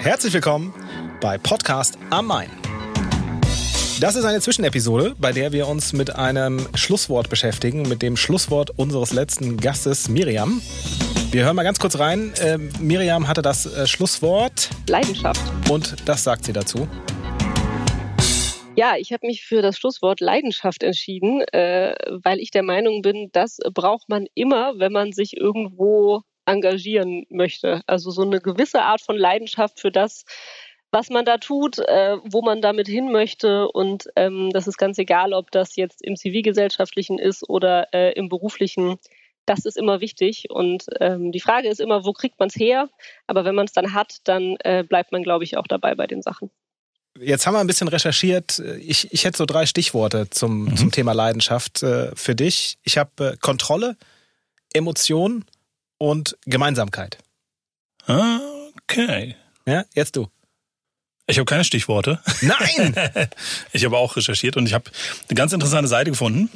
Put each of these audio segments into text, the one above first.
Herzlich willkommen bei Podcast am Main. Das ist eine Zwischenepisode, bei der wir uns mit einem Schlusswort beschäftigen, mit dem Schlusswort unseres letzten Gastes Miriam. Wir hören mal ganz kurz rein. Äh, Miriam hatte das äh, Schlusswort. Leidenschaft. Und das sagt sie dazu. Ja, ich habe mich für das Schlusswort Leidenschaft entschieden, äh, weil ich der Meinung bin, das braucht man immer, wenn man sich irgendwo engagieren möchte. Also so eine gewisse Art von Leidenschaft für das, was man da tut, äh, wo man damit hin möchte. Und ähm, das ist ganz egal, ob das jetzt im zivilgesellschaftlichen ist oder äh, im beruflichen. Das ist immer wichtig. Und ähm, die Frage ist immer, wo kriegt man es her? Aber wenn man es dann hat, dann äh, bleibt man, glaube ich, auch dabei bei den Sachen. Jetzt haben wir ein bisschen recherchiert. Ich, ich hätte so drei Stichworte zum, mhm. zum Thema Leidenschaft äh, für dich. Ich habe äh, Kontrolle, Emotion und Gemeinsamkeit. Okay. Ja, jetzt du. Ich habe keine Stichworte. Nein! ich habe auch recherchiert und ich habe eine ganz interessante Seite gefunden,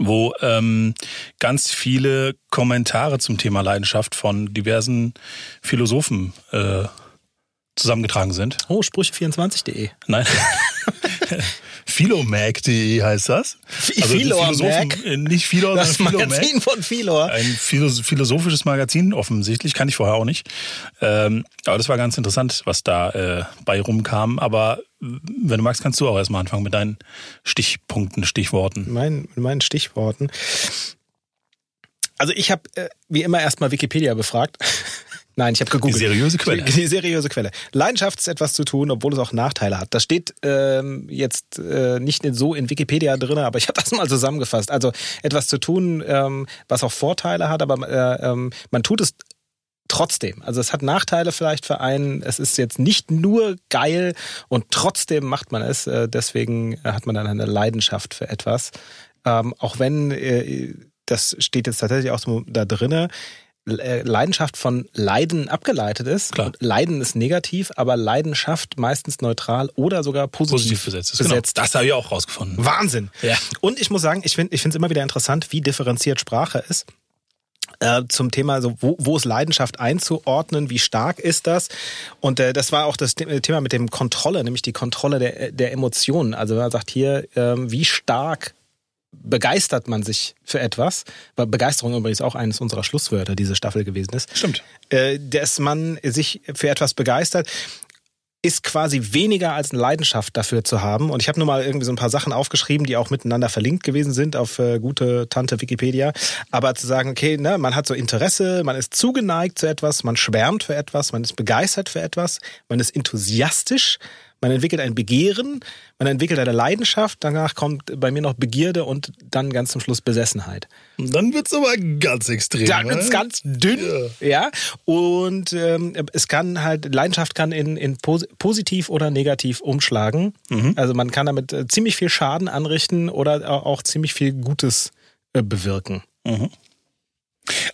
wo ähm, ganz viele Kommentare zum Thema Leidenschaft von diversen Philosophen äh, zusammengetragen sind. Oh, Sprüche24.de. Nein. Philomag.de heißt das. Also Philomag? Äh, nicht Philo, das sondern Magazin von Philor. Ein philosophisches Magazin, offensichtlich, kann ich vorher auch nicht. Ähm, aber das war ganz interessant, was da äh, bei rumkam. Aber wenn du magst, kannst du auch erstmal anfangen mit deinen Stichpunkten, Stichworten. Mein, mit meinen Stichworten. Also ich habe äh, wie immer erstmal Wikipedia befragt. Nein, ich habe gegoogelt. Die seriöse Quelle. Die, seriöse Quelle. Leidenschaft ist etwas zu tun, obwohl es auch Nachteile hat. Das steht ähm, jetzt äh, nicht so in Wikipedia drin, aber ich habe das mal zusammengefasst. Also etwas zu tun, ähm, was auch Vorteile hat, aber äh, ähm, man tut es trotzdem. Also es hat Nachteile vielleicht für einen. Es ist jetzt nicht nur geil und trotzdem macht man es. Äh, deswegen hat man dann eine Leidenschaft für etwas. Ähm, auch wenn äh, das steht jetzt tatsächlich auch so da drinnen Leidenschaft von Leiden abgeleitet ist. Klar. Leiden ist negativ, aber Leidenschaft meistens neutral oder sogar positiv, positiv besetzt. Ist. besetzt. Genau. Das habe ich auch rausgefunden. Wahnsinn. Ja. Und ich muss sagen, ich finde es immer wieder interessant, wie differenziert Sprache ist äh, zum Thema, also wo, wo ist Leidenschaft einzuordnen, wie stark ist das? Und äh, das war auch das Thema mit dem Kontrolle, nämlich die Kontrolle der, der Emotionen. Also man sagt hier, äh, wie stark begeistert man sich für etwas, weil Begeisterung übrigens auch eines unserer Schlusswörter diese Staffel gewesen ist. Stimmt. Äh, dass man sich für etwas begeistert, ist quasi weniger als eine Leidenschaft dafür zu haben. Und ich habe nur mal irgendwie so ein paar Sachen aufgeschrieben, die auch miteinander verlinkt gewesen sind auf äh, gute Tante Wikipedia. Aber zu sagen, okay, ne, man hat so Interesse, man ist zugeneigt zu etwas, man schwärmt für etwas, man ist begeistert für etwas, man ist enthusiastisch, man entwickelt ein Begehren, man entwickelt eine Leidenschaft, danach kommt bei mir noch Begierde und dann ganz zum Schluss Besessenheit. Und dann wird's aber ganz extrem. Dann wird's ne? ganz dünn, ja. ja. Und ähm, es kann halt, Leidenschaft kann in, in positiv oder negativ umschlagen. Mhm. Also man kann damit äh, ziemlich viel Schaden anrichten oder auch ziemlich viel Gutes äh, bewirken. Mhm.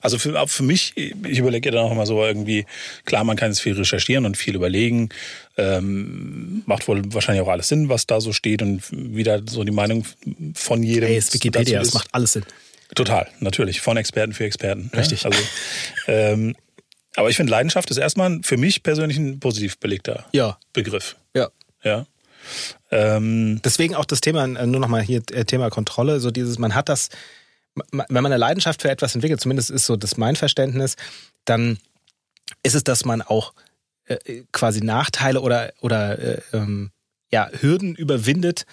Also für, für mich, ich überlege dann auch immer so irgendwie, klar, man kann jetzt viel recherchieren und viel überlegen. Ähm, macht wohl wahrscheinlich auch alles Sinn, was da so steht und wieder so die Meinung von jedem. Hey, ist Wikipedia, das macht alles Sinn. Total, natürlich. Von Experten für Experten. Richtig. Ja? Also, ähm, aber ich finde, Leidenschaft ist erstmal für mich persönlich ein positiv belegter ja. Begriff. Ja. Ja. Ähm, Deswegen auch das Thema, äh, nur nochmal hier äh, Thema Kontrolle, so dieses, man hat das wenn man eine Leidenschaft für etwas entwickelt, zumindest ist so das mein Verständnis, dann ist es, dass man auch äh, quasi Nachteile oder, oder äh, ähm, ja, Hürden überwindet,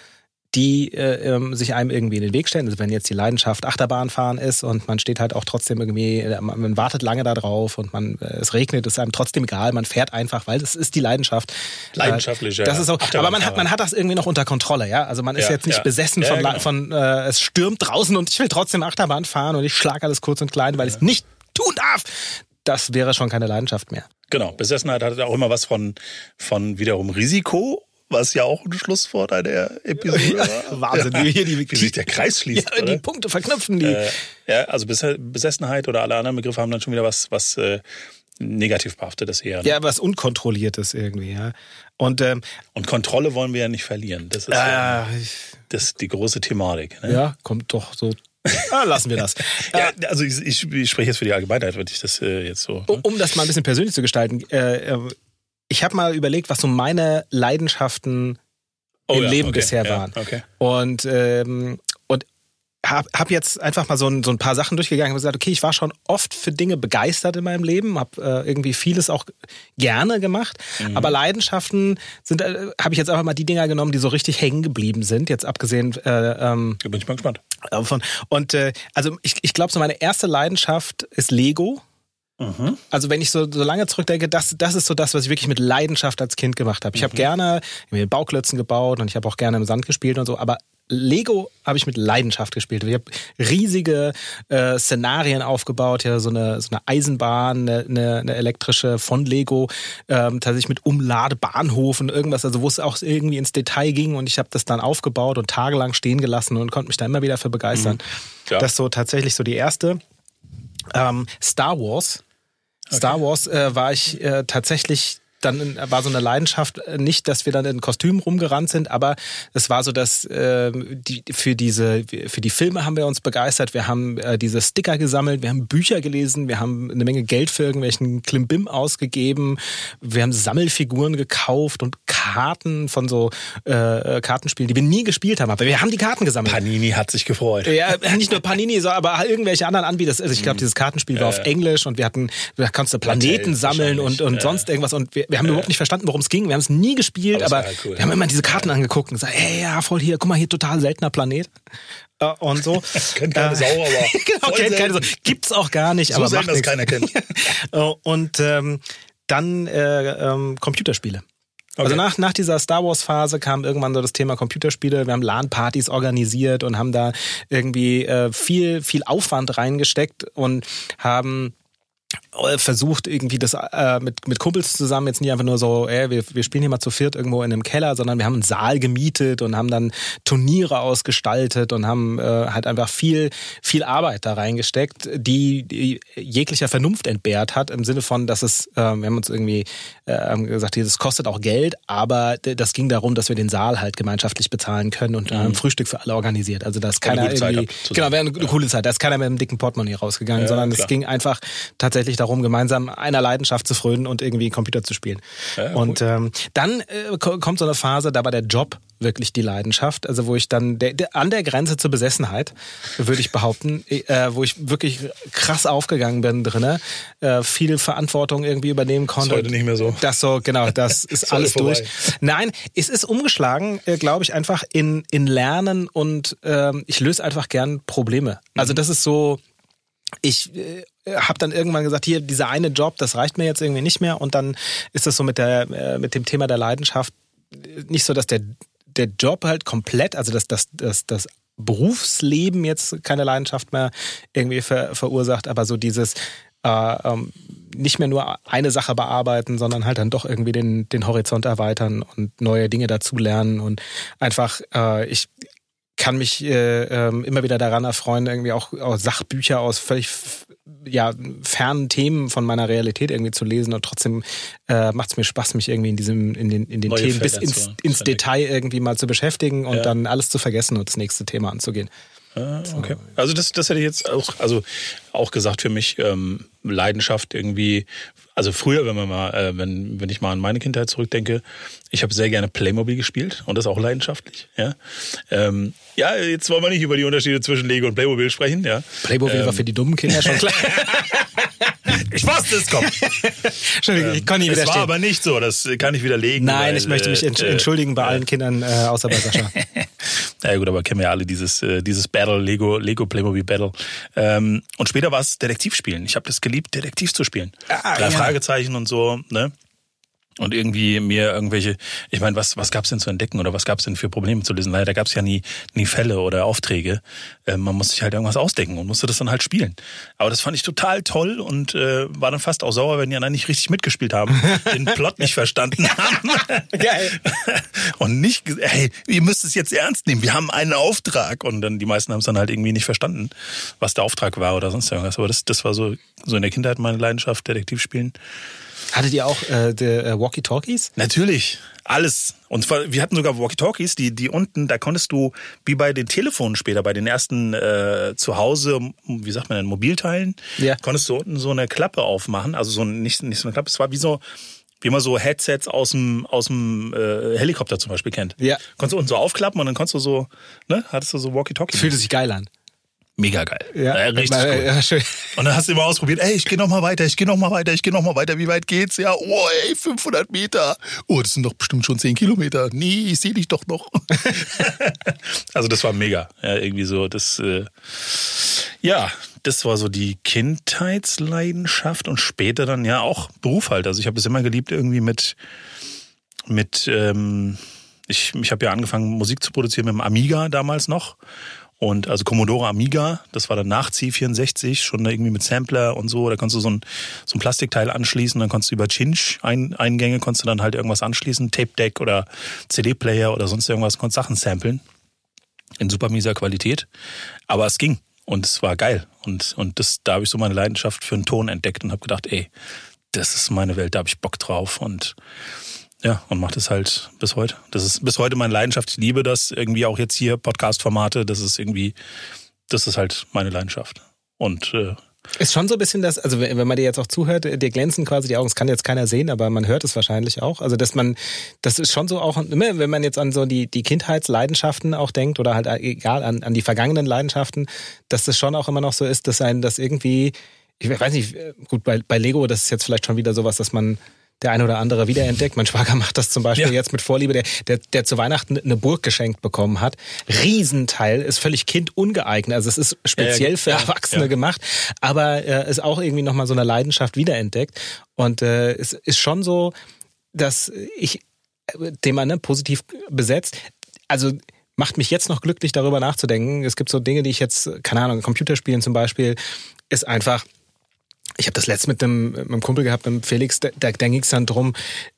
die äh, ähm, sich einem irgendwie in den Weg stellen. Also wenn jetzt die Leidenschaft Achterbahnfahren ist und man steht halt auch trotzdem irgendwie, äh, man, wartet lange da drauf und man äh, es regnet, ist einem trotzdem egal, man fährt einfach, weil das ist die Leidenschaft. Leidenschaftlich, äh, das ist so, aber man hat man hat das irgendwie noch unter Kontrolle, ja? Also man ist ja, jetzt nicht ja. besessen von, genau. von äh, es stürmt draußen und ich will trotzdem Achterbahn fahren und ich schlage alles kurz und klein, weil ich es nicht tun darf. Das wäre schon keine Leidenschaft mehr. Genau, Besessenheit hat auch immer was von, von wiederum Risiko was ja auch ein Schlusswort einer Episode war. Wahnsinn, wie hier die, wie sich der Kreis schließt. Ja, die Punkte verknüpfen die. Äh, ja, also Besessenheit oder alle anderen Begriffe haben dann schon wieder was, was äh, negativ behaftetes eher. Ne? Ja, was Unkontrolliertes irgendwie, ja. Und, ähm, und Kontrolle wollen wir ja nicht verlieren. Das ist äh, ja, das die große Thematik. Ne? Ja, kommt doch so Ah, lassen wir das. ja, also ich, ich, ich, spreche jetzt für die Allgemeinheit, wenn ich das äh, jetzt so. Um, um das mal ein bisschen persönlich zu gestalten, äh, äh ich habe mal überlegt, was so meine Leidenschaften Oh im ja, Leben okay, bisher ja, waren. Okay. Und, ähm, und habe hab jetzt einfach mal so ein, so ein paar Sachen durchgegangen und gesagt, okay, ich war schon oft für Dinge begeistert in meinem Leben, habe äh, irgendwie vieles auch gerne gemacht, Mhm. aber Leidenschaften sind, äh, habe ich jetzt einfach mal die Dinger genommen, die so richtig hängen geblieben sind, jetzt abgesehen äh, ähm, Da bin ich mal gespannt. davon. Und äh, also ich, ich glaube, so meine erste Leidenschaft ist Lego. Mhm. Also wenn ich so, so lange zurückdenke, das, das ist so das, was ich wirklich mit Leidenschaft als Kind gemacht habe. Ich Mhm. habe gerne mir Bauklötzen gebaut und ich habe auch gerne im Sand gespielt und so, aber Lego habe ich mit Leidenschaft gespielt. Ich habe riesige äh, Szenarien aufgebaut, ja, so eine, so eine Eisenbahn, eine, eine, eine elektrische von Lego, ähm, tatsächlich mit Umladebahnhof und irgendwas, also wo es auch irgendwie ins Detail ging und ich habe das dann aufgebaut und tagelang stehen gelassen und konnte mich da immer wieder für begeistern. Ja. Das ist so tatsächlich so die erste. Ähm, Star Wars. Star Wars äh, war ich äh, tatsächlich dann war so eine Leidenschaft äh, nicht, dass wir dann in Kostümen rumgerannt sind, aber es war so, dass äh, die, für diese für die Filme haben wir uns begeistert. Wir haben äh, diese Sticker gesammelt, wir haben Bücher gelesen, wir haben eine Menge Geld für irgendwelchen Klimbim ausgegeben, wir haben Sammelfiguren gekauft und Karten von so äh, Kartenspielen, die wir nie gespielt haben, aber wir haben die Karten gesammelt. Panini hat sich gefreut. Ja, nicht nur Panini, aber irgendwelche anderen Anbieter. Also ich Mhm. glaube, dieses Kartenspiel war auf Englisch und wir hatten, da kannst du Planeten sammeln und, und sonst irgendwas. Und wir, wir haben überhaupt nicht verstanden, worum es ging. Wir haben es nie gespielt, Aber aber, cool. wir haben immer diese Karten angeguckt und gesagt, ey, ja, voll hier, guck mal, hier total seltener Planet. Äh, Und so. Kennt keine Äh, Sau, aber genau, kennt keine Sau. Gibt's auch gar nicht, So aber selten, macht dass keiner kennt. Äh, Und ähm, dann äh, ähm, Computerspiele. Also Okay. nach, nach dieser Star Wars Phase kam irgendwann so das Thema Computerspiele. Wir haben LAN-Partys organisiert und haben da irgendwie äh, viel, viel Aufwand reingesteckt und haben äh, versucht irgendwie das äh, mit, mit Kumpels zusammen jetzt nicht einfach nur so, ey, wir, wir spielen hier mal zu viert irgendwo in einem Keller, sondern wir haben einen Saal gemietet und haben dann Turniere ausgestaltet und haben äh, halt einfach viel viel Arbeit da reingesteckt, die, die jeglicher Vernunft entbehrt hat im Sinne von, dass es, äh, wir haben uns irgendwie äh, gesagt, das kostet auch Geld, aber das ging darum, dass wir den Saal halt gemeinschaftlich bezahlen können und äh, ein Frühstück für alle organisiert. Also dass keiner Mhm. irgendwie genau, wäre eine coole Zeit. Da ist keiner mit einem dicken Portemonnaie rausgegangen, Ja, sondern es klar. ging einfach tatsächlich darum, gemeinsam einer Leidenschaft zu frönen und irgendwie Computer zu spielen. Ja, und ähm, dann äh, ko- kommt so eine Phase, da war der Job wirklich die Leidenschaft, also wo ich dann der, der, an der Grenze zur Besessenheit, würde ich behaupten, äh, wo ich wirklich krass aufgegangen bin drinne, äh, viel Verantwortung irgendwie übernehmen konnte. heute nicht mehr so. Das so, genau, das ist heute alles durch. vorbei. Nein, es ist umgeschlagen, äh, glaube ich, einfach in, in Lernen und ähm, ich löse einfach gern Probleme. Also das ist so, ich äh, habe dann irgendwann gesagt, hier dieser eine Job, das reicht mir jetzt irgendwie nicht mehr. Und dann ist es so mit der äh, mit dem Thema der Leidenschaft äh, nicht so, dass der der Job halt komplett, also dass das das das Berufsleben jetzt keine Leidenschaft mehr irgendwie ver, verursacht, aber so dieses äh, ähm, nicht mehr nur eine Sache bearbeiten, sondern halt dann doch irgendwie den, den Horizont erweitern und neue Dinge dazulernen und einfach, äh, ich kann mich äh, ähm, immer wieder daran erfreuen, irgendwie auch, auch Sachbücher aus völlig ja, fernen Themen von meiner Realität irgendwie zu lesen und trotzdem äh, macht es mir Spaß, mich irgendwie in diesem, in den, in den Neue Themen bis Felder ins, zu- ins entdecken. Detail irgendwie mal zu beschäftigen und Ja. dann alles zu vergessen und das nächste Thema anzugehen. Ah, okay. Also das, das hätte ich jetzt auch, also auch gesagt für mich, ähm, Leidenschaft irgendwie, also früher, wenn man mal, äh, wenn, wenn ich mal an meine Kindheit zurückdenke, ich habe sehr gerne Playmobil gespielt und das auch leidenschaftlich. Ja, ähm, ja jetzt wollen wir nicht über die Unterschiede zwischen Lego und Playmobil sprechen, ja. Playmobil Ähm. war für die dummen Kinder schon klar. Ich wusste, es kommt. Entschuldigung, ich kann nicht es war widerstehen. aber nicht so, das kann ich widerlegen. Nein, weil, ich möchte mich äh, entschuldigen bei allen Kindern, äh, außer bei Sascha. Ja gut, aber kennen wir ja alle dieses, äh, dieses Battle, Lego, Lego Playmobil Battle. Ähm, und später war es Detektivspielen. Ich habe das geliebt, Detektiv zu spielen. Ah, Drei ja. Fragezeichen und so, ne? Und irgendwie mir irgendwelche, ich meine, was, was gab's denn zu entdecken oder was gab's denn für Probleme zu lösen? Leider gab's ja nie, nie Fälle oder Aufträge. Äh, man muss sich halt irgendwas ausdenken und musste das dann halt spielen. Aber das fand ich total toll und äh, war dann fast auch sauer, wenn die anderen nicht richtig mitgespielt haben, den Plot nicht verstanden haben. Geil. Und nicht, hey, ihr müsst es jetzt ernst nehmen, wir haben einen Auftrag. Und dann die meisten haben es dann halt irgendwie nicht verstanden, was der Auftrag war oder sonst irgendwas. Aber das, das war so, so in der Kindheit meine Leidenschaft, Detektivspielen. Hattet ihr auch äh, die, äh, Walkie-Talkies? Natürlich, alles. Und zwar, wir hatten sogar Walkie-Talkies, die, die unten, da konntest du, wie bei den Telefonen später, bei den ersten äh, zu Hause, wie sagt man denn, Mobilteilen, Ja. konntest du unten so eine Klappe aufmachen. Also so ein- nicht, nicht so eine Klappe, es war wie so, wie man so Headsets aus dem, aus dem äh, Helikopter zum Beispiel kennt. Ja. Konntest du unten so aufklappen und dann konntest du so, ne, hattest du so Walkie-Talkie. Fühlte sich geil an. Mega geil. Ja, Äh, richtig Äh, cool. ja, schön. Und dann hast du immer ausprobiert, ey, ich gehe noch mal weiter, ich gehe noch mal weiter, ich gehe noch mal weiter. Wie weit geht's? Ja, oh, ey, 500 Meter. Oh, das sind doch bestimmt schon 10 Kilometer. Nee, ich sehe dich doch noch. also das war mega. Ja, irgendwie so, das, äh, ja, das war so die Kindheitsleidenschaft und später dann ja auch Beruf halt. Also ich habe es immer geliebt irgendwie mit, mit, ähm, ich, ich habe ja angefangen Musik zu produzieren mit dem Amiga damals noch. Und also Commodore Amiga, das war dann nach C64, schon irgendwie mit Sampler und so. Da konntest du so ein, so ein Plastikteil anschließen, dann konntest du über Cinch-Eingänge konntest du dann halt irgendwas anschließen, Tape-Deck oder CD-Player oder sonst irgendwas, konntest Sachen samplen. In super mieser Qualität. Aber es ging und es war geil. Und, und das, da habe ich so meine Leidenschaft für den Ton entdeckt und habe gedacht, ey, das ist meine Welt, da habe ich Bock drauf. Und ja, und macht es halt bis heute. Das ist bis heute meine Leidenschaft. Ich liebe das irgendwie auch jetzt hier, Podcast-Formate. Das ist irgendwie, das ist halt meine Leidenschaft. Und äh, Ist schon so ein bisschen das, also wenn man dir jetzt auch zuhört, dir glänzen quasi die Augen, das kann jetzt keiner sehen, aber man hört es wahrscheinlich auch. Also dass man, das ist schon so auch, wenn man jetzt an so die, die Kindheitsleidenschaften auch denkt oder halt egal an, an die vergangenen Leidenschaften, dass das schon auch immer noch so ist, dass ein das irgendwie, ich weiß nicht, gut, bei, bei Lego, das ist jetzt vielleicht schon wieder sowas, dass man der eine oder andere wiederentdeckt. Mein Schwager macht das zum Beispiel Ja. jetzt mit Vorliebe, der, der, der zu Weihnachten eine Burg geschenkt bekommen hat. Riesenteil, ist völlig kindungeeignet. Also es ist speziell für Erwachsene ja. gemacht, aber äh, ist auch irgendwie nochmal so eine Leidenschaft wiederentdeckt. Und äh, es ist schon so, dass ich äh, Thema ne, positiv besetzt. Also macht mich jetzt noch glücklich, darüber nachzudenken. Es gibt so Dinge, die ich jetzt, keine Ahnung, Computerspielen zum Beispiel, ist einfach. Ich habe das letzt mit einem, mit einem Kumpel gehabt, mit Felix, da, da ging es dann drum,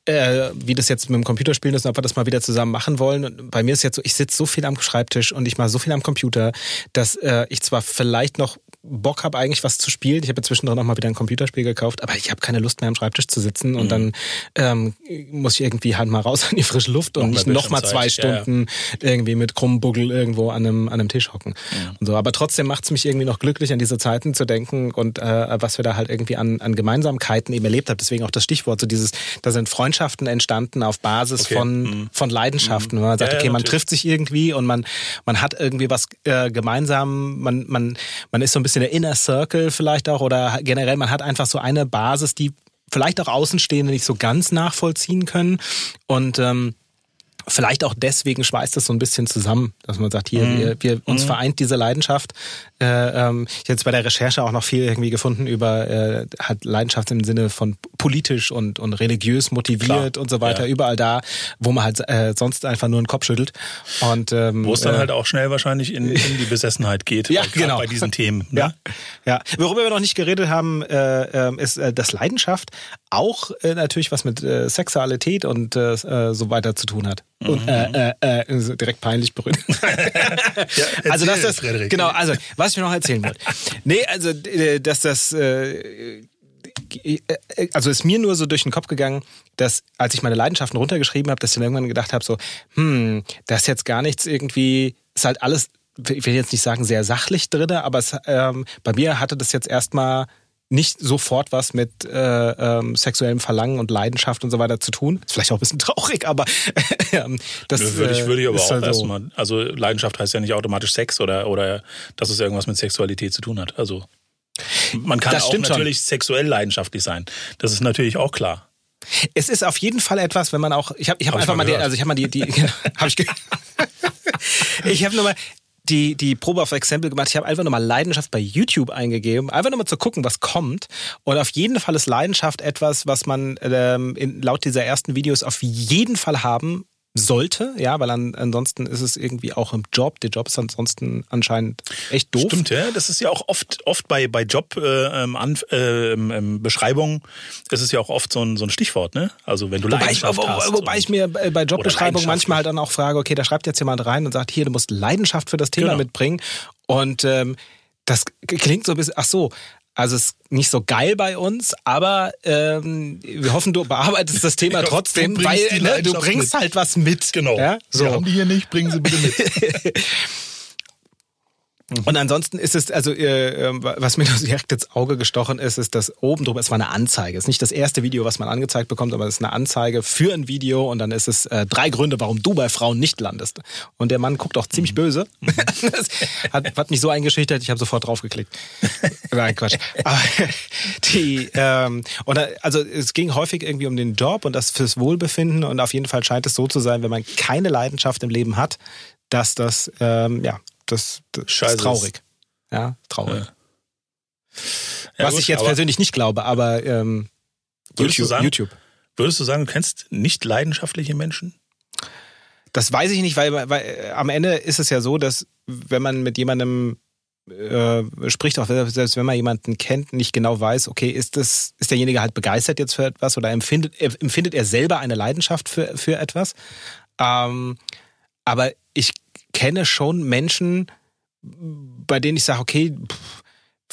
äh, wie das jetzt mit dem Computerspielen ist und ob wir das mal wieder zusammen machen wollen. Und bei mir ist jetzt so, ich sitze so viel am Schreibtisch und ich mache so viel am Computer, dass äh, ich zwar vielleicht noch Bock habe, eigentlich was zu spielen. Ich habe ja zwischendrin noch mal wieder ein Computerspiel gekauft, aber ich habe keine Lust mehr am Schreibtisch zu sitzen und dann ähm, muss ich irgendwie halt mal raus in die frische Luft und nicht mehr noch mal zwei Bildschirmzeit, ja, ja. Stunden irgendwie mit krummem Buggel irgendwo an einem, an einem Tisch hocken. Und so. Aber trotzdem macht es mich irgendwie noch glücklich, an diese Zeiten zu denken und äh, was wir da halt irgendwie an, an Gemeinsamkeiten eben erlebt haben. Deswegen auch das Stichwort, so dieses, da sind Freundschaften entstanden auf Basis Okay. von, Mhm. von Leidenschaften. Wenn man sagt, ja, okay, man natürlich. trifft sich irgendwie und man, man hat irgendwie was äh, gemeinsam, man, man, man ist so ein bisschen der Inner Circle vielleicht auch oder generell, man hat einfach so eine Basis, die vielleicht auch Außenstehende nicht so ganz nachvollziehen können. Und ähm, vielleicht auch deswegen schweißt es so ein bisschen zusammen, dass man sagt, hier, wir, wir uns vereint diese Leidenschaft. Äh, ähm, ich habe jetzt bei der Recherche auch noch viel irgendwie gefunden über äh, halt Leidenschaft im Sinne von politisch und, und religiös motiviert Klar, und so weiter, ja. überall da, wo man halt äh, sonst einfach nur den Kopf schüttelt. Und ähm, wo es dann äh, halt auch schnell wahrscheinlich in, in die Besessenheit geht. Ja, genau. Bei diesen Themen. Ne? Ja, ja. Worüber wir noch nicht geredet haben, äh, ähm, ist, äh, dass Leidenschaft auch äh, natürlich was mit äh, Sexualität und äh, äh, so weiter zu tun hat. Und äh, äh, äh, so direkt peinlich berührt. also das erzähl, ist Frederik. genau. Also was ich mir noch erzählen wollte. Nee, also dass das also ist mir nur so durch den Kopf gegangen, dass als ich meine Leidenschaften runtergeschrieben habe, dass ich dann irgendwann gedacht habe, so, hm, das ist jetzt gar nichts irgendwie, ist halt alles, ich will jetzt nicht sagen sehr sachlich drin, aber es, ähm, bei mir hatte das jetzt erstmal nicht sofort was mit äh, ähm, sexuellem Verlangen und Leidenschaft und so weiter zu tun. Ist vielleicht auch ein bisschen traurig, aber ähm, das Nö, würde ich, würde ich aber ist auch halt so. erstmal. Also Leidenschaft heißt ja nicht automatisch Sex oder, oder dass es irgendwas mit Sexualität zu tun hat. Also man kann auch stimmt schon. natürlich sexuell leidenschaftlich sein. Das ist natürlich auch klar. Es ist auf jeden Fall etwas, wenn man auch, ich habe ich hab Hab ich einfach mal mal, die, also ich habe mal die, die habe ich, ich habe nur mal die, die Probe auf Exempel gemacht. Ich habe einfach nur mal Leidenschaft bei YouTube eingegeben, einfach nur mal zu gucken, was kommt. Und auf jeden Fall ist Leidenschaft etwas, was man ähm, in, laut dieser ersten Videos auf jeden Fall haben sollte, ja, weil an, ansonsten ist es irgendwie auch im Job. Der Job ist ansonsten anscheinend echt doof. Stimmt, ja. Das ist ja auch oft, oft bei, bei Job äh, ähm, an, äh, ähm, Beschreibungen, ist es ja auch oft so ein, so ein Stichwort, ne? Also wenn du Wobei ich, Leidenschaft wo, hast. wobei ich mir äh, bei Jobbeschreibung Oder manchmal halt dann auch frage, okay, da schreibt jetzt jemand rein und sagt, hier, du musst Leidenschaft für das Thema Genau. mitbringen. Und ähm, das klingt so ein bisschen, ach so, also es ist nicht so geil bei uns, aber ähm, wir hoffen, du bearbeitest das Thema hoffe, trotzdem, du weil ne, du bringst mit. halt was mit. Genau. Ja? Wir haben So. die hier nicht, bringen sie bitte mit. Mhm. Und ansonsten ist es, also äh, ähm, was mir direkt ins Auge gestochen ist, ist, dass oben drüber, es war eine Anzeige. Es ist nicht das erste Video, was man angezeigt bekommt, aber es ist eine Anzeige für ein Video und dann ist es äh, drei Gründe, warum du bei Frauen nicht landest. Und der Mann guckt auch ziemlich mhm. böse. das hat, hat mich so eingeschüchtert, ich habe sofort draufgeklickt. Nein, Quatsch. Aber die, ähm, oder, also es ging häufig irgendwie um den Job und das fürs Wohlbefinden und auf jeden Fall scheint es so zu sein, wenn man keine Leidenschaft im Leben hat, dass das ähm, ja das, das ist traurig. Ja, traurig. Ja. Was gut, ich jetzt persönlich nicht glaube, aber ähm, YouTube, sagen, YouTube. Würdest du sagen, du kennst nicht leidenschaftliche Menschen? Das weiß ich nicht, weil, weil äh, am Ende ist es ja so, dass wenn man mit jemandem äh, spricht, auch selbst wenn man jemanden kennt, nicht genau weiß, okay, ist das, ist derjenige halt begeistert jetzt für etwas oder empfindet, empfindet er selber eine Leidenschaft für, für etwas? Ähm, aber ich kenne schon Menschen, bei denen ich sage, okay, pff,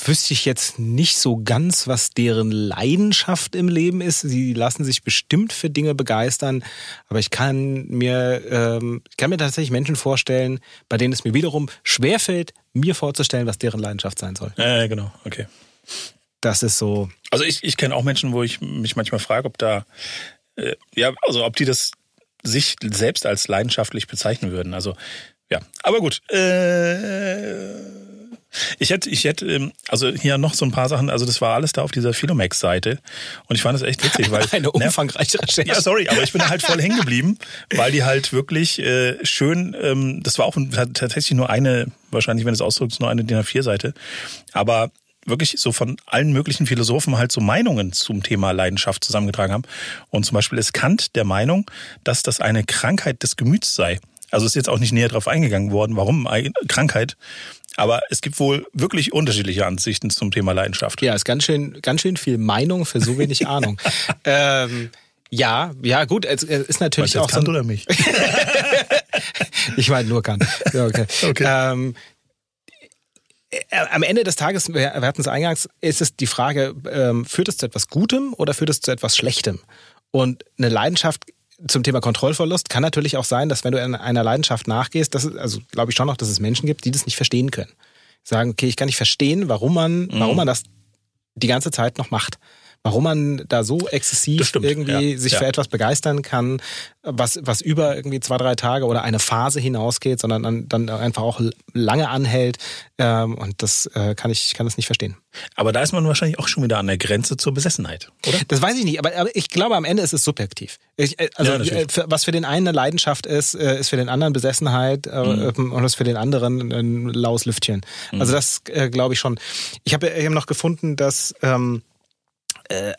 wüsste ich jetzt nicht so ganz, was deren Leidenschaft im Leben ist. Sie lassen sich bestimmt für Dinge begeistern, aber ich kann mir, ähm, ich kann mir tatsächlich Menschen vorstellen, bei denen es mir wiederum schwerfällt, mir vorzustellen, was deren Leidenschaft sein soll. Ja, genau, okay. Das ist so. Also ich, ich kenne auch Menschen, wo ich mich manchmal frage, ob da, äh, ja, also ob die das sich selbst als leidenschaftlich bezeichnen würden. Also ja, aber gut. Äh, ich hätte, ich hätte, ähm, also hier noch so ein paar Sachen, also das war alles da auf dieser Philomax-Seite und ich fand das echt witzig, weil... Eine umfangreiche Recherche. Ja, sorry, aber ich bin halt voll hängen geblieben, weil die halt wirklich äh, schön, ähm, das war auch tatsächlich nur eine, wahrscheinlich, wenn es ausdrückt, nur eine DIN A4-Seite, aber wirklich so von allen möglichen Philosophen halt so Meinungen zum Thema Leidenschaft zusammengetragen haben. Und zum Beispiel ist Kant der Meinung, dass das eine Krankheit des Gemüts sei. Also ist jetzt auch nicht näher darauf eingegangen worden, warum Krankheit. Aber es gibt wohl wirklich unterschiedliche Ansichten zum Thema Leidenschaft. Ja, ist ganz schön, ganz schön viel Meinung für so wenig Ahnung. ähm, ja, ja, gut, es, ist natürlich auch. Kant so oder mich? ich meine nur Kant. Ja, okay. okay. Ähm, äh, am Ende des Tages, wir hatten es eingangs, ist es die Frage, ähm, führt es zu etwas Gutem oder führt es zu etwas Schlechtem? Und eine Leidenschaft zum Thema Kontrollverlust kann natürlich auch sein, dass wenn du einer Leidenschaft nachgehst, dass es, also glaube ich schon noch, dass es Menschen gibt, die das nicht verstehen können. Sagen, okay, ich kann nicht verstehen, warum man, mhm. warum man das die ganze Zeit noch macht warum man da so exzessiv irgendwie ja, sich ja. für etwas begeistern kann, was, was über irgendwie zwei, drei Tage oder eine Phase hinausgeht, sondern dann, dann einfach auch lange anhält. Ähm, und das äh, kann ich kann das nicht verstehen. Aber da ist man wahrscheinlich auch schon wieder an der Grenze zur Besessenheit, oder? Das weiß ich nicht, aber, aber ich glaube, am Ende ist es subjektiv. Ich, äh, also ja, für, was für den einen eine Leidenschaft ist, äh, ist für den anderen Besessenheit äh, mhm. und ist für den anderen ein laues Lüftchen. Mhm. Also das äh, glaube ich schon. Ich habe eben noch gefunden, dass ähm, äh,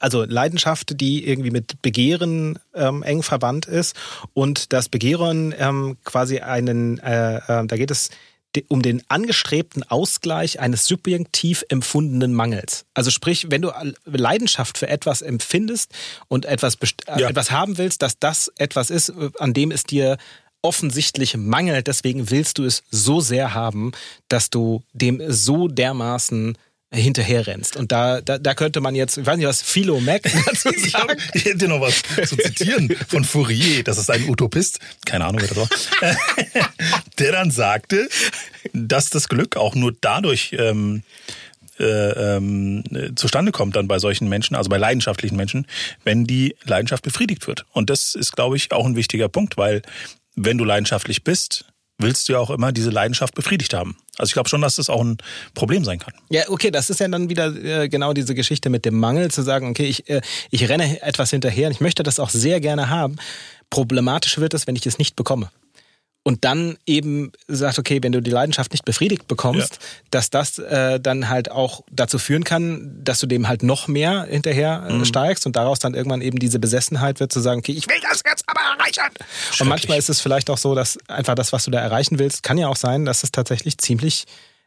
also Leidenschaft, die irgendwie mit Begehren ähm, eng verwandt ist und das Begehren ähm, quasi einen, äh, äh, da geht es um den angestrebten Ausgleich eines subjektiv empfundenen Mangels. Also sprich, wenn du Leidenschaft für etwas empfindest und etwas, äh, ja. etwas haben willst, dass das etwas ist, äh, an dem es dir offensichtlich mangelt, deswegen willst du es so sehr haben, dass du dem so dermaßen hinterherrennst. Und da, da, da könnte man jetzt, ich weiß nicht, was Philo Mac dazu sagen. Ich, hätte noch was zu zitieren von Fourier, das ist ein Utopist, keine Ahnung, wer das war, der dann sagte, dass das Glück auch nur dadurch ähm, äh, ähm, zustande kommt dann bei solchen Menschen, also bei leidenschaftlichen Menschen, wenn die Leidenschaft befriedigt wird. Und das ist, glaube ich, auch ein wichtiger Punkt, weil wenn du leidenschaftlich bist, willst du ja auch immer diese Leidenschaft befriedigt haben. Also ich glaube schon, dass das auch ein Problem sein kann. Ja, okay, das ist ja dann wieder äh, genau diese Geschichte mit dem Mangel, zu sagen, okay, ich, äh, ich renne etwas hinterher und ich möchte das auch sehr gerne haben. Problematisch wird es, wenn ich es nicht bekomme und dann eben sagt, okay, wenn du die Leidenschaft nicht befriedigt bekommst, ja. dass das äh, dann halt auch dazu führen kann, dass du dem halt noch mehr hinterher äh, mhm. steigst und daraus dann irgendwann eben diese Besessenheit wird zu sagen, okay, ich will das jetzt aber erreichen. Und manchmal ist es vielleicht auch so, dass einfach das, was du da erreichen willst, kann ja auch sein, dass es tatsächlich ziemlich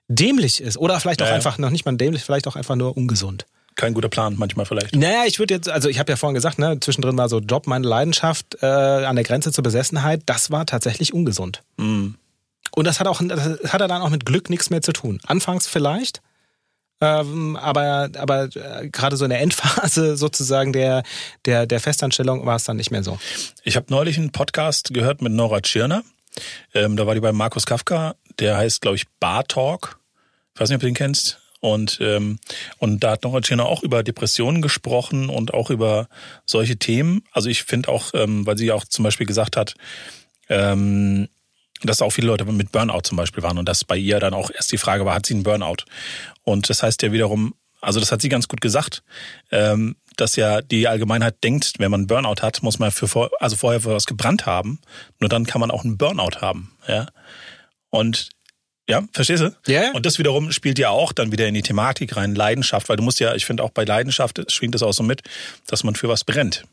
dämlich ist oder vielleicht auch ja, einfach noch nicht mal dämlich, vielleicht auch einfach nur ungesund kein guter Plan manchmal vielleicht. Naja, ich würde jetzt, also ich habe ja vorhin gesagt, ne, zwischendrin war so Job meine Leidenschaft äh, an der Grenze zur Besessenheit. Das war tatsächlich ungesund. Mm. Und das hat auch, das hat dann auch mit Glück nichts mehr zu tun. Anfangs vielleicht, ähm, aber aber äh, gerade so in der Endphase sozusagen der der der Festanstellung war es dann nicht mehr so. Ich habe neulich einen Podcast gehört mit Nora Tschirner. Ähm, da war die bei Markus Kafka. Der heißt, glaube ich, Bar Talk. Ich weiß nicht, ob du den kennst. Und, ähm, und da hat Schirner auch über Depressionen gesprochen und auch über solche Themen. Also ich finde auch, ähm, weil sie auch zum Beispiel gesagt hat, ähm, dass auch viele Leute mit Burnout zum Beispiel waren und dass bei ihr dann auch erst die Frage war, hat sie einen Burnout? Und das heißt ja wiederum, also das hat sie ganz gut gesagt, ähm, dass ja die Allgemeinheit denkt, wenn man Burnout hat, muss man für vor, also vorher für was gebrannt haben. Nur dann kann man auch einen Burnout haben. Ja. Und ja, verstehst du? Ja. Yeah. Und das wiederum spielt ja auch dann wieder in die Thematik rein, Leidenschaft, weil du musst ja, ich finde auch bei Leidenschaft schwingt das auch so mit, dass man für was brennt.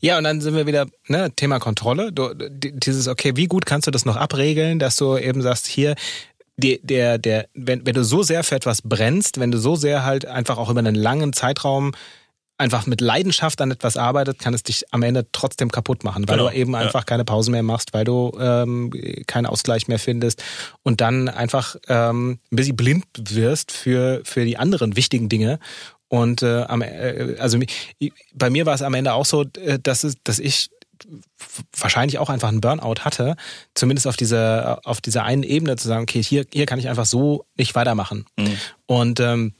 Ja, und dann sind wir wieder, ne, Thema Kontrolle. Du, dieses, okay, wie gut kannst du das noch abregeln, dass du eben sagst, hier, der, der, der, wenn, wenn du so sehr für etwas brennst, wenn du so sehr halt einfach auch über einen langen Zeitraum einfach mit Leidenschaft an etwas arbeitet, kann es dich am Ende trotzdem kaputt machen, weil genau, du eben einfach keine Pause mehr machst, weil du ähm, keinen Ausgleich mehr findest und dann einfach ähm, ein bisschen blind wirst für, für die anderen wichtigen Dinge. Und äh, am, äh, also bei mir war es am Ende auch so, äh, dass, es, dass ich wahrscheinlich auch einfach einen Burnout hatte, zumindest auf dieser auf dieser einen Ebene zu sagen, okay, hier hier kann ich einfach so nicht weitermachen. Mhm. Und ähm,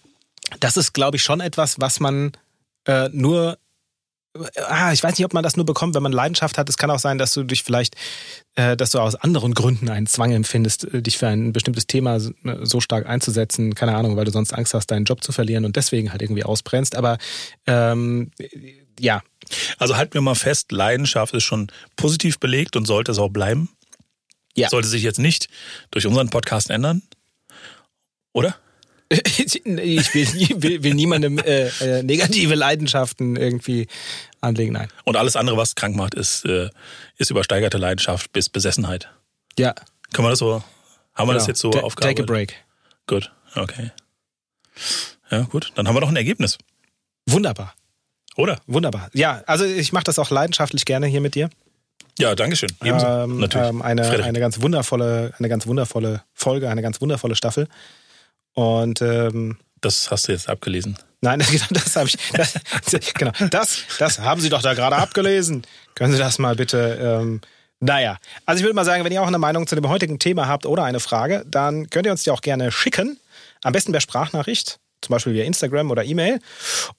das ist, glaube ich, schon etwas, was man äh, nur ah, ich weiß nicht, ob man das nur bekommt, wenn man Leidenschaft hat. Es kann auch sein, dass du dich vielleicht, äh, dass du aus anderen Gründen einen Zwang empfindest, äh, dich für ein bestimmtes Thema so stark einzusetzen. Keine Ahnung, weil du sonst Angst hast, deinen Job zu verlieren und deswegen halt irgendwie ausbrennst. Aber ähm, ja. Also halten wir mal fest, Leidenschaft ist schon positiv belegt und sollte es auch bleiben. Ja. Sollte sich jetzt nicht durch unseren Podcast ändern. Oder? ich will, will, will niemandem äh, äh, negative Leidenschaften irgendwie anlegen, nein. Und alles andere, was krank macht, ist, äh, ist übersteigerte Leidenschaft bis Besessenheit. Ja. Können wir das so, haben wir genau. das jetzt so Ta aufgearbeitet? Take a break. Gut, okay. Ja, gut. Dann haben wir doch ein Ergebnis. Wunderbar. Oder? Wunderbar. Ja, also ich mache das auch leidenschaftlich gerne hier mit dir. Ja, danke schön. Ebenso. Ähm, Natürlich. Ähm, eine, eine ganz wundervolle, eine ganz wundervolle Folge, eine ganz wundervolle Staffel. Und ähm, das hast du jetzt abgelesen. Nein, genau, das habe ich. Das, genau, das, das haben Sie doch da gerade abgelesen. Können Sie das mal bitte. Ähm, naja, also ich würde mal sagen, wenn ihr auch eine Meinung zu dem heutigen Thema habt oder eine Frage, dann könnt ihr uns die auch gerne schicken. Am besten per Sprachnachricht zum Beispiel via Instagram oder E-Mail.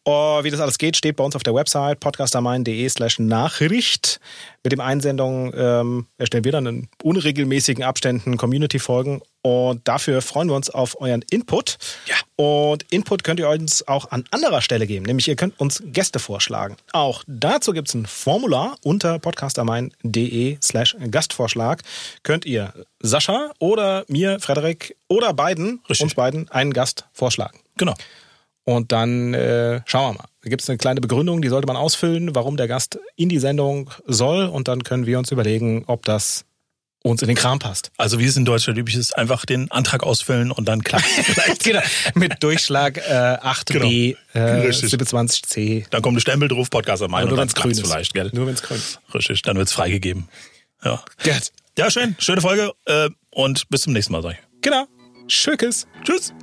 Uh, wie das alles geht, steht bei uns auf der Website podcastermain.de slash Nachricht. Mit dem Einsendung ähm, erstellen wir dann in unregelmäßigen Abständen Community-Folgen und dafür freuen wir uns auf euren Input. Ja. Und Input könnt ihr uns auch an anderer Stelle geben, nämlich ihr könnt uns Gäste vorschlagen. Auch dazu gibt es ein Formular unter podcastermain.de slash Gastvorschlag. Könnt ihr Sascha oder mir, Frederik oder beiden, Richtig. uns beiden, einen Gast vorschlagen. Genau. Und dann äh, schauen wir mal. Da gibt es eine kleine Begründung, die sollte man ausfüllen, warum der Gast in die Sendung soll. Und dann können wir uns überlegen, ob das uns in den Kram passt. Also wie es in Deutschland üblich ist, einfach den Antrag ausfüllen und dann klappt genau. Mit Durchschlag äh, 8b genau. äh, 27c. Dann kommt ein Stempel drauf, Podcast am Nur wenn es grün ist. Vielleicht, gell? Nur wenn es grün ist. Richtig, dann wird es freigegeben. Ja. Gut. Ja, schön. Schöne Folge äh, und bis zum nächsten Mal, sag ich. Genau. Tschüss. Tschüss.